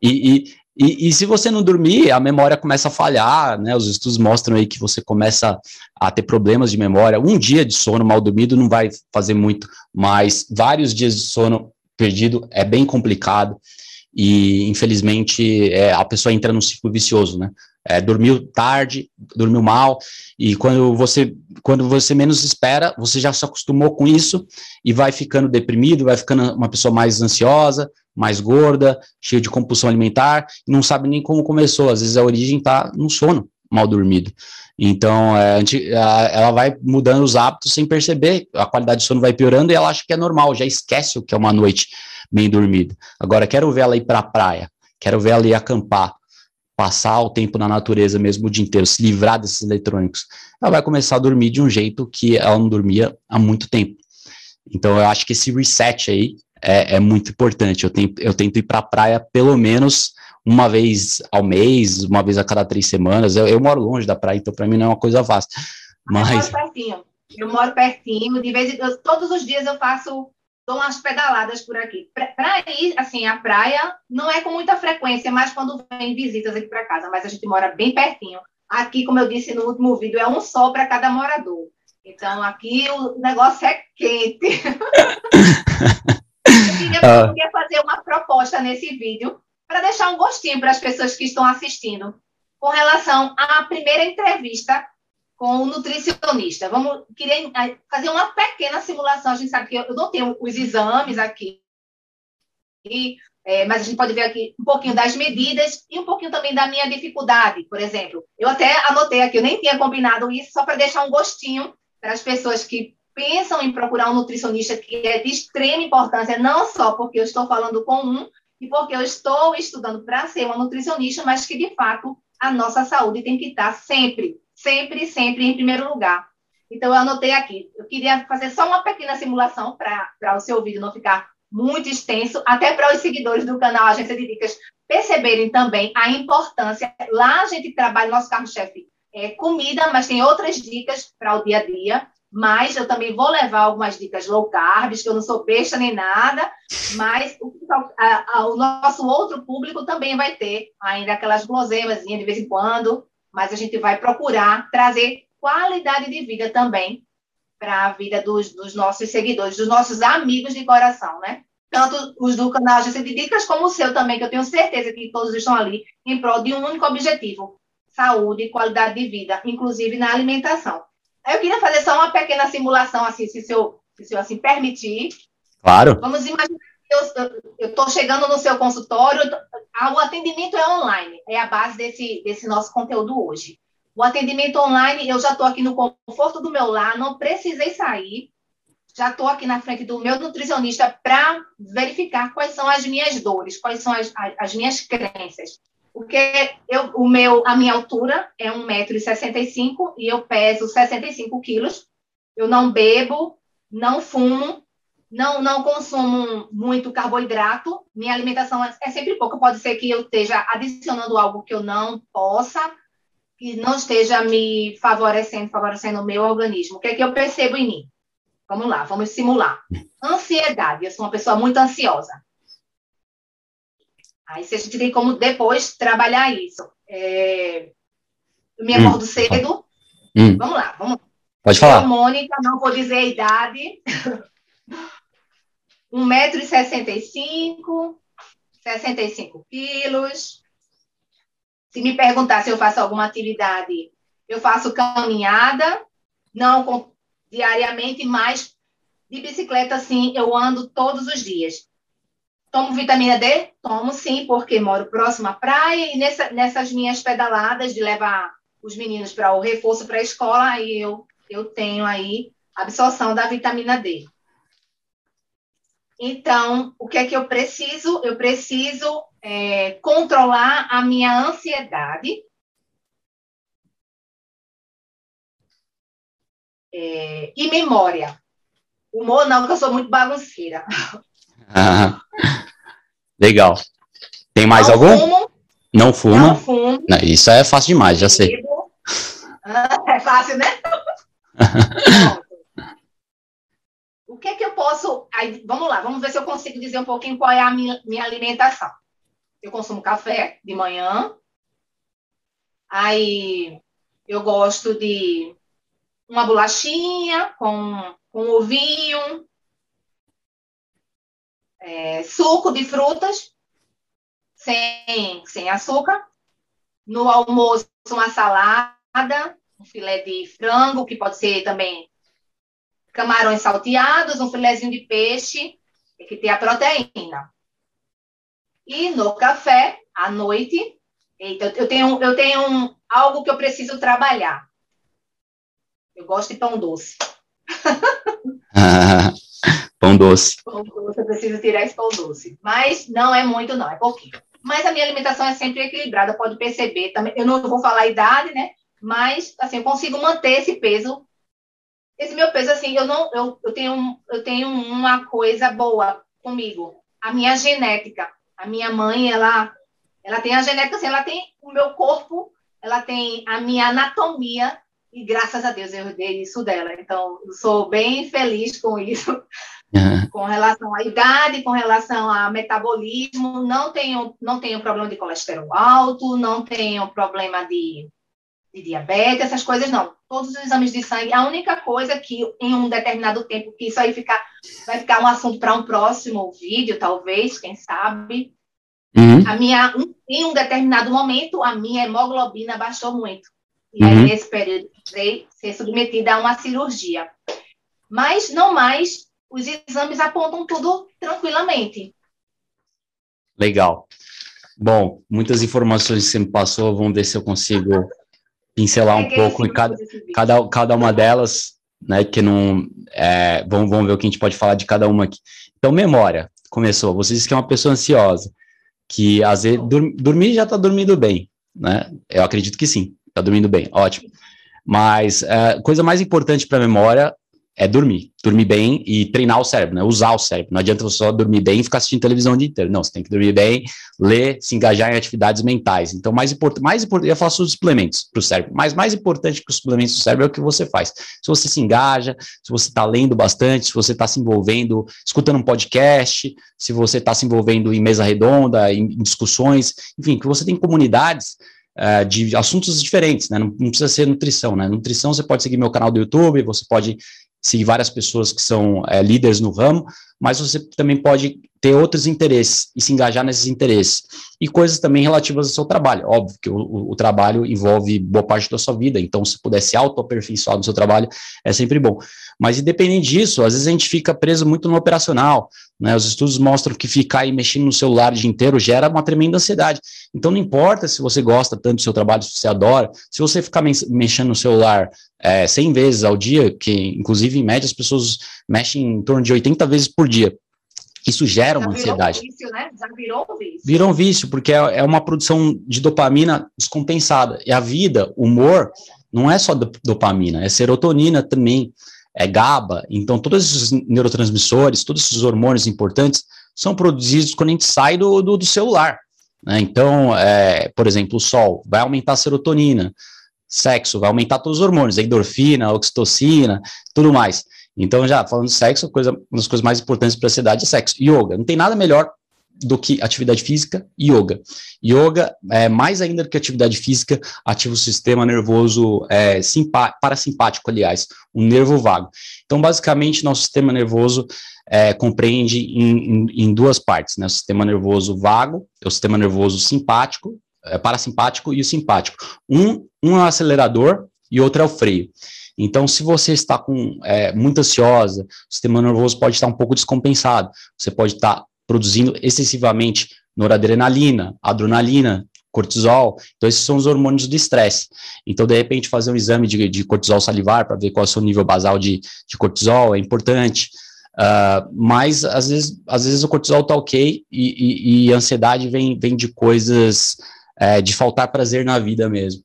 E, e, e, e, se você não dormir, a memória começa a falhar, né? Os estudos mostram aí que você começa a ter problemas de memória. Um dia de sono mal dormido não vai fazer muito, mas vários dias de sono perdido é bem complicado e infelizmente é, a pessoa entra num ciclo vicioso, né? É, dormiu tarde, dormiu mal, e quando você, quando você menos espera, você já se acostumou com isso e vai ficando deprimido, vai ficando uma pessoa mais ansiosa, mais gorda, cheia de compulsão alimentar, não sabe nem como começou. Às vezes a origem está no sono mal dormido. Então, é, ela vai mudando os hábitos sem perceber, a qualidade de sono vai piorando e ela acha que é normal, já esquece o que é uma noite bem dormida. Agora, quero ver ela ir para a praia, quero ver ela ir acampar, passar o tempo na natureza mesmo o dia inteiro, se livrar desses eletrônicos, ela vai começar a dormir de um jeito que ela não dormia há muito tempo. Então, eu acho que esse reset aí é, é muito importante. Eu, tenho, eu tento ir para a praia pelo menos uma vez ao mês, uma vez a cada três semanas. Eu, eu moro longe da praia, então para mim não é uma coisa fácil. Mas... Eu moro pertinho. Eu moro pertinho. De vez em quando, todos os dias eu faço dou umas pedaladas por aqui. Para ir, assim, a praia não é com muita frequência, mas quando vem visitas aqui para casa, mas a gente mora bem pertinho. Aqui, como eu disse no último vídeo, é um sol para cada morador. Então, aqui o negócio é quente. eu, queria, eu queria fazer uma proposta nesse vídeo para deixar um gostinho para as pessoas que estão assistindo com relação à primeira entrevista com o nutricionista. Vamos queria eh, fazer uma pequena simulação. A gente sabe que eu não tenho os exames aqui, é, mas a gente pode ver aqui um pouquinho das medidas e um pouquinho também da minha dificuldade, por exemplo. Eu até anotei aqui, eu nem tinha combinado isso, só para deixar um gostinho para as pessoas que pensam em procurar um nutricionista que é de extrema importância, não só porque eu estou falando com um e porque eu estou estudando para ser uma nutricionista, mas que de fato a nossa saúde tem que estar sempre sempre, sempre em primeiro lugar. Então, eu anotei aqui. Eu queria fazer só uma pequena simulação para o seu vídeo não ficar muito extenso, até para os seguidores do canal Agência de Dicas perceberem também a importância. Lá a gente trabalha, nosso carro-chefe é comida, mas tem outras dicas para o dia a dia. Mas eu também vou levar algumas dicas low carb, que eu não sou besta nem nada, mas o, a, a, o nosso outro público também vai ter ainda aquelas guloseimas de vez em quando, mas a gente vai procurar trazer qualidade de vida também para a vida dos, dos, nossos seguidores, dos nossos amigos de coração, né? Tanto os do canal Agência de Dicas, como o seu também, que eu tenho certeza que todos estão ali em prol de um único objetivo: saúde e qualidade de vida, inclusive na alimentação. Eu queria fazer só uma pequena simulação, assim, se o senhor, se o senhor assim, permitir. Claro. Vamos imaginar eu estou chegando no seu consultório, o atendimento é online, é a base desse, desse nosso conteúdo hoje. O atendimento online, eu já estou aqui no conforto do meu lar, não precisei sair, já estou aqui na frente do meu nutricionista para verificar quais são as minhas dores, quais são as, as, minhas crenças. Porque eu, o meu, a minha altura é 1,65m e eu peso 65 quilos. Eu não bebo, não fumo, não, não consumo muito carboidrato. Minha alimentação é, é sempre pouca. Pode ser que eu esteja adicionando algo que eu não possa, que não esteja me favorecendo, favorecendo o meu organismo. O que é que eu percebo em mim? Vamos lá, vamos simular. Ansiedade. Eu sou uma pessoa muito ansiosa. Aí a gente tem como depois trabalhar isso. É... Eu me acordo hum. cedo. Hum. Vamos lá, vamos. Pode falar. Eu, Mônica, não vou dizer a idade. 1,65m, 65 quilos. Se me perguntar se eu faço alguma atividade, eu faço caminhada, não diariamente, mas de bicicleta, sim, eu ando todos os dias. Tomo vitamina D? Tomo sim, porque moro próximo à praia e nessa, nessas minhas pedaladas de levar os meninos para o reforço para a escola, aí eu, eu tenho aí absorção da vitamina D. Então, o que é que eu preciso? Eu preciso é, controlar a minha ansiedade. É, e memória. Humor não, que eu sou muito bagunceira. Ah, legal. Tem mais não algum? Fumo, não fuma? Não fumo. Isso é fácil demais, já sei. É fácil, né? o que é que eu posso. Aí, vamos lá, vamos ver se eu consigo dizer um pouquinho qual é a minha, minha alimentação. Eu consumo café de manhã. Aí eu gosto de uma bolachinha com, com ovinho, é, suco de frutas sem, sem açúcar. No almoço, uma salada, um filé de frango, que pode ser também camarões salteados, um filézinho de peixe, que tem a proteína. E no café, à noite, eita, eu tenho, eu tenho um, algo que eu preciso trabalhar. Eu gosto de pão doce. Pão doce. Pão doce, eu preciso tirar esse pão doce. Mas não é muito, não, é pouquinho. Mas a minha alimentação é sempre equilibrada, pode perceber. Também, eu não vou falar a idade, né? Mas, assim, eu consigo manter esse peso. Esse meu peso, assim, eu não, eu, eu, tenho, eu tenho uma coisa boa comigo. A minha genética. A minha mãe, ela, ela tem a genética, assim, ela tem o meu corpo, ela tem a minha anatomia e graças a Deus eu herdei isso dela. Então, eu sou bem feliz com isso. Uhum. Com relação à idade, com relação a metabolismo, não tenho, não tenho problema de colesterol alto, não tenho problema de, de diabetes, essas coisas não. Todos os exames de sangue, a única coisa que em um determinado tempo, que isso aí fica, vai ficar um assunto para um próximo vídeo, talvez, quem sabe. Uhum. A minha, em um determinado momento, a minha hemoglobina baixou muito. E uhum. aí, nesse período, precisei ser submetida a uma cirurgia. Mas não mais os exames apontam tudo tranquilamente. Legal. Bom, muitas informações que você me passou, vamos ver se eu consigo pincelar um pouco em cada, cada, cada uma delas, né? Que não. É, vamos, vamos ver o que a gente pode falar de cada uma aqui. Então, memória. Começou. Você disse que é uma pessoa ansiosa, que às vezes dormir já está dormindo bem, né? Eu acredito que sim, está dormindo bem, ótimo. Mas a é, coisa mais importante para a memória é dormir, dormir bem e treinar o cérebro, né? Usar o cérebro. Não adianta você só dormir bem e ficar assistindo televisão o dia inteiro. Não, você tem que dormir bem, ler, se engajar em atividades mentais. Então, mais importante, mais importante, eu sobre os suplementos para o cérebro, mas mais importante que os suplementos do cérebro é o que você faz. Se você se engaja, se você está lendo bastante, se você está se envolvendo, escutando um podcast, se você está se envolvendo em mesa redonda, em, em discussões, enfim, que você tem comunidades Uh, de assuntos diferentes, né? Não, não, precisa ser nutrição, né? Nutrição você pode seguir meu canal do YouTube, você pode seguir várias pessoas que são é, líderes no ramo, mas você também pode ter outros interesses e se engajar nesses interesses. E coisas também relativas ao seu trabalho. Óbvio que o, o, trabalho envolve boa parte da sua vida, então se puder se auto-aperfeiçoar no seu trabalho, é sempre bom. Mas independente disso, às vezes a gente fica preso muito no operacional, né? Os estudos mostram que ficar aí mexendo no celular o dia inteiro gera uma tremenda ansiedade. Então não importa se você gosta tanto do seu trabalho, se você adora, se você ficar mexendo no celular é, 100 vezes ao dia, que inclusive em média as pessoas mexem em torno de 80 vezes por dia, Isso gera Já uma ansiedade. Vício, né? Já virou um vício. Virou um vício, porque é, é uma produção de dopamina descompensada. E a vida, o humor, não é só dopamina, é serotonina também, é GABA. Então, todos esses neurotransmissores, todos esses hormônios importantes são produzidos quando a gente sai do, do, do celular. Né? Então, é, por exemplo, o sol vai aumentar a serotonina, sexo vai aumentar todos os hormônios, a endorfina, a oxitocina, tudo mais. Então, já falando de sexo, coisa, uma das coisas mais importantes para a sociedade é sexo. Yoga. Não tem nada melhor do que atividade física yoga. Yoga, é, mais ainda do que atividade física, ativa o sistema nervoso é, parasimpático, aliás, o nervo vago. Então, basicamente, nosso sistema nervoso é, compreende em, em, em, duas partes, né? O sistema nervoso vago, o sistema nervoso simpático, é, parasimpático e o simpático. Um, um é o acelerador e outro é o freio. Então, se você está com é, muito ansiosa, o sistema nervoso pode estar um pouco descompensado. Você pode estar produzindo excessivamente noradrenalina, adrenalina, cortisol. Então, esses são os hormônios do estresse. Então, de repente, fazer um exame de, de cortisol salivar para ver qual é o seu nível basal de, de cortisol é importante. Uh, mas, às vezes, às vezes o cortisol está ok e, e, e, a ansiedade vem, vem de coisas é, de faltar prazer na vida mesmo.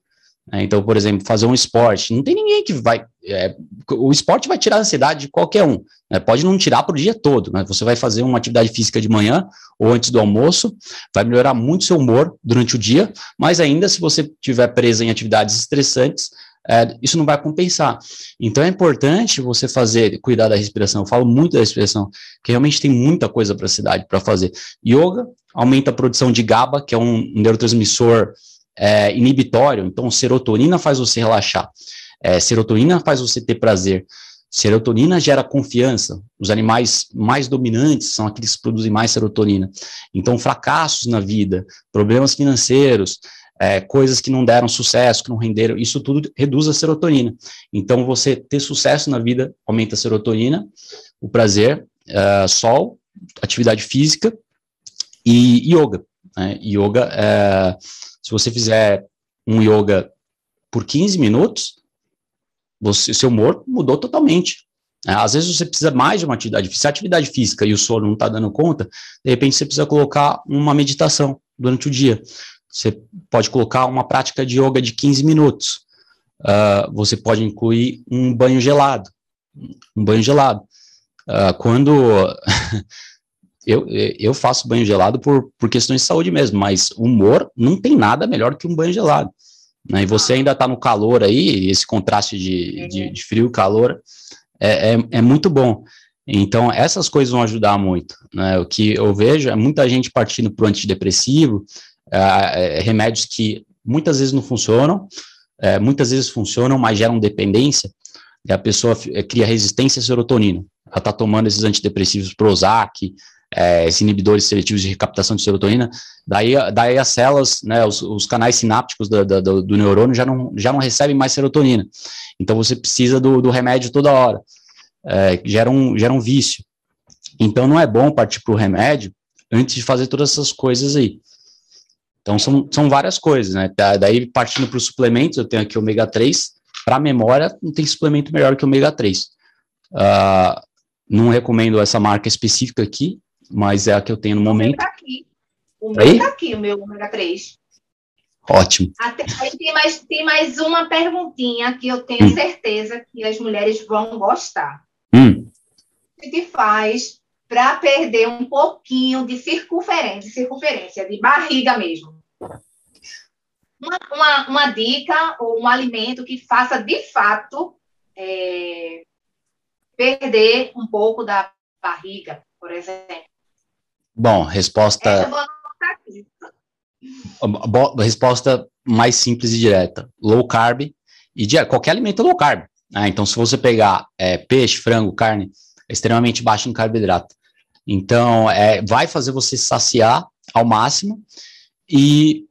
É, então, por exemplo, fazer um esporte, não tem ninguém que vai. É, o esporte vai tirar a ansiedade de qualquer um. Né? Pode não tirar para o dia todo, você vai fazer uma atividade física de manhã ou antes do almoço, vai melhorar muito seu humor durante o dia, mas ainda se você estiver preso em atividades estressantes, é, isso não vai compensar. Então é importante você fazer, cuidar da respiração. Eu falo muito da respiração, porque realmente tem muita coisa para a cidade para fazer. Yoga aumenta a produção de GABA, que é um neurotransmissor é, inibitório, então serotonina faz você relaxar, é, serotonina faz você ter prazer, serotonina gera confiança, os animais mais dominantes são aqueles que produzem mais serotonina, então fracassos na vida, problemas financeiros, é, coisas que não deram sucesso, que não renderam, isso tudo reduz a serotonina, então você ter sucesso na vida aumenta a serotonina, o prazer, é, sol, atividade física e yoga, né? yoga é se você fizer um yoga por 15 minutos, você, seu humor mudou totalmente. É, às vezes você precisa mais de uma atividade física. Se a atividade física e o sono não está dando conta, de repente você precisa colocar uma meditação durante o dia. Você pode colocar uma prática de yoga de 15 minutos. Uh, você pode incluir um banho gelado. Um banho gelado. Uh, quando eu, eu faço banho gelado por, por questões de saúde mesmo, mas humor não tem nada melhor que um banho gelado. Né? E você ainda está no calor aí, esse contraste de, de, de frio e calor é, é, é, muito bom. Então, essas coisas vão ajudar muito. Né? O que eu vejo é muita gente partindo para o antidepressivo, é, é, remédios que muitas vezes não funcionam, é, muitas vezes funcionam, mas geram dependência, e a pessoa é, cria resistência à serotonina. Ela está tomando esses antidepressivos Prozac, é, inibidores seletivos de recaptação de serotonina, daí, daí as células, né, os, os canais sinápticos do, do, do, neurônio já não, já não recebem mais serotonina. Então você precisa do, do remédio toda hora, é, gera, um, gera um vício. Então não é bom partir para o remédio antes de fazer todas essas coisas aí. Então são, são várias coisas, né? Daí partindo para os suplementos, eu tenho aqui ômega 3, para memória não tem suplemento melhor que ômega 3. Uh, ah, não recomendo essa marca específica aqui, mas é a que eu tenho no momento. Meu tá aqui. O meu tá aqui, o meu ômega 3. Ótimo. Até, aí tem mais, tem mais uma perguntinha que eu tenho hum. certeza que as mulheres vão gostar. Hum. O que faz para perder um pouquinho de circunferência, circunferência, de barriga mesmo? Uma, uma, uma dica ou um alimento que faça de fato é, perder um pouco da barriga, por exemplo. Bom, resposta. Resposta mais simples e direta: low carb e qualquer alimento é low carb. Né? Então, se você pegar é, peixe, frango, carne, é extremamente baixo em carboidrato. Então, é, vai fazer você saciar ao máximo e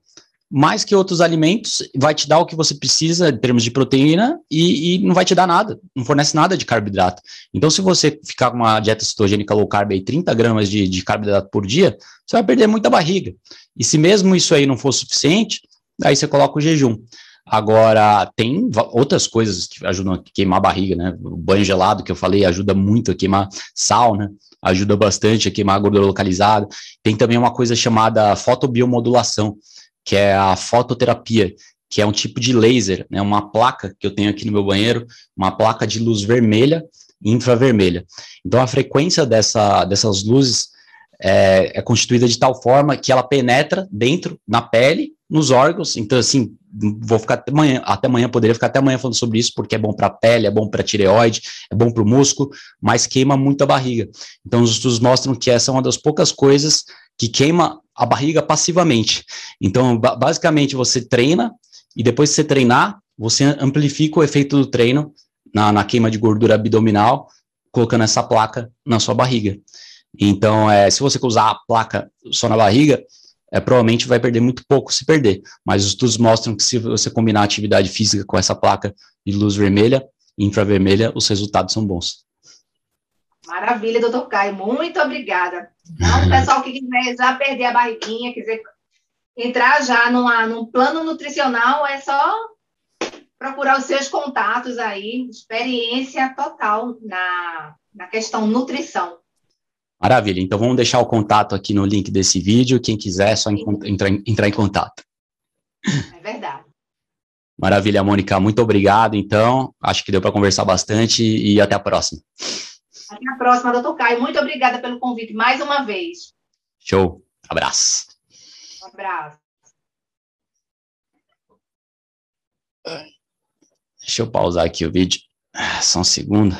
mais que outros alimentos, vai te dar o que você precisa em termos de proteína e, e, não vai te dar nada, não fornece nada de carboidrato. Então, se você ficar com uma dieta cetogênica low carb aí, 30 gramas de, de carboidrato por dia, você vai perder muita barriga. E se mesmo isso aí não for suficiente, aí você coloca o jejum. Agora, tem outras coisas que ajudam a queimar a barriga, né? O banho gelado que eu falei ajuda muito a queimar sal, né? ajuda bastante a queimar a gordura localizada. Tem também uma coisa chamada fotobiomodulação, que é a fototerapia, que é um tipo de laser, né, uma placa que eu tenho aqui no meu banheiro, uma placa de luz vermelha e infravermelha. Então, a frequência dessa, dessas luzes é, é constituída de tal forma que ela penetra dentro, na pele, nos órgãos. Então, assim, vou ficar até amanhã, até amanhã, poderia ficar até amanhã falando sobre isso, porque é bom para a pele, é bom para a tireoide, é bom para o músculo, mas queima muito a barriga. Então, os estudos mostram que essa é uma das poucas coisas que queima a barriga passivamente. Então, basicamente, você treina e depois de você treinar, você amplifica o efeito do treino na, na queima de gordura abdominal, colocando essa placa na sua barriga. Então, é, se você usar a placa só na barriga, é, provavelmente vai perder muito pouco se perder. Mas os estudos mostram que se você combinar atividade física com essa placa de luz vermelha e infravermelha, os resultados são bons. Maravilha, doutor Caio. Muito obrigada. Então, pessoal que quiser já perder a barriguinha, quiser entrar já numa, num plano nutricional, é só procurar os seus contatos aí, experiência total na, na questão nutrição. Maravilha, então vamos deixar o contato aqui no link desse vídeo, quem quiser é só entrar, entrar em contato. É verdade. Maravilha, Mônica, muito obrigado, então, acho que deu para conversar bastante e até a próxima. Até a próxima, doutor Caio, muito obrigada pelo convite mais uma vez. Show, abraço. Um abraço. Deixa eu pausar aqui o vídeo, só um segundo.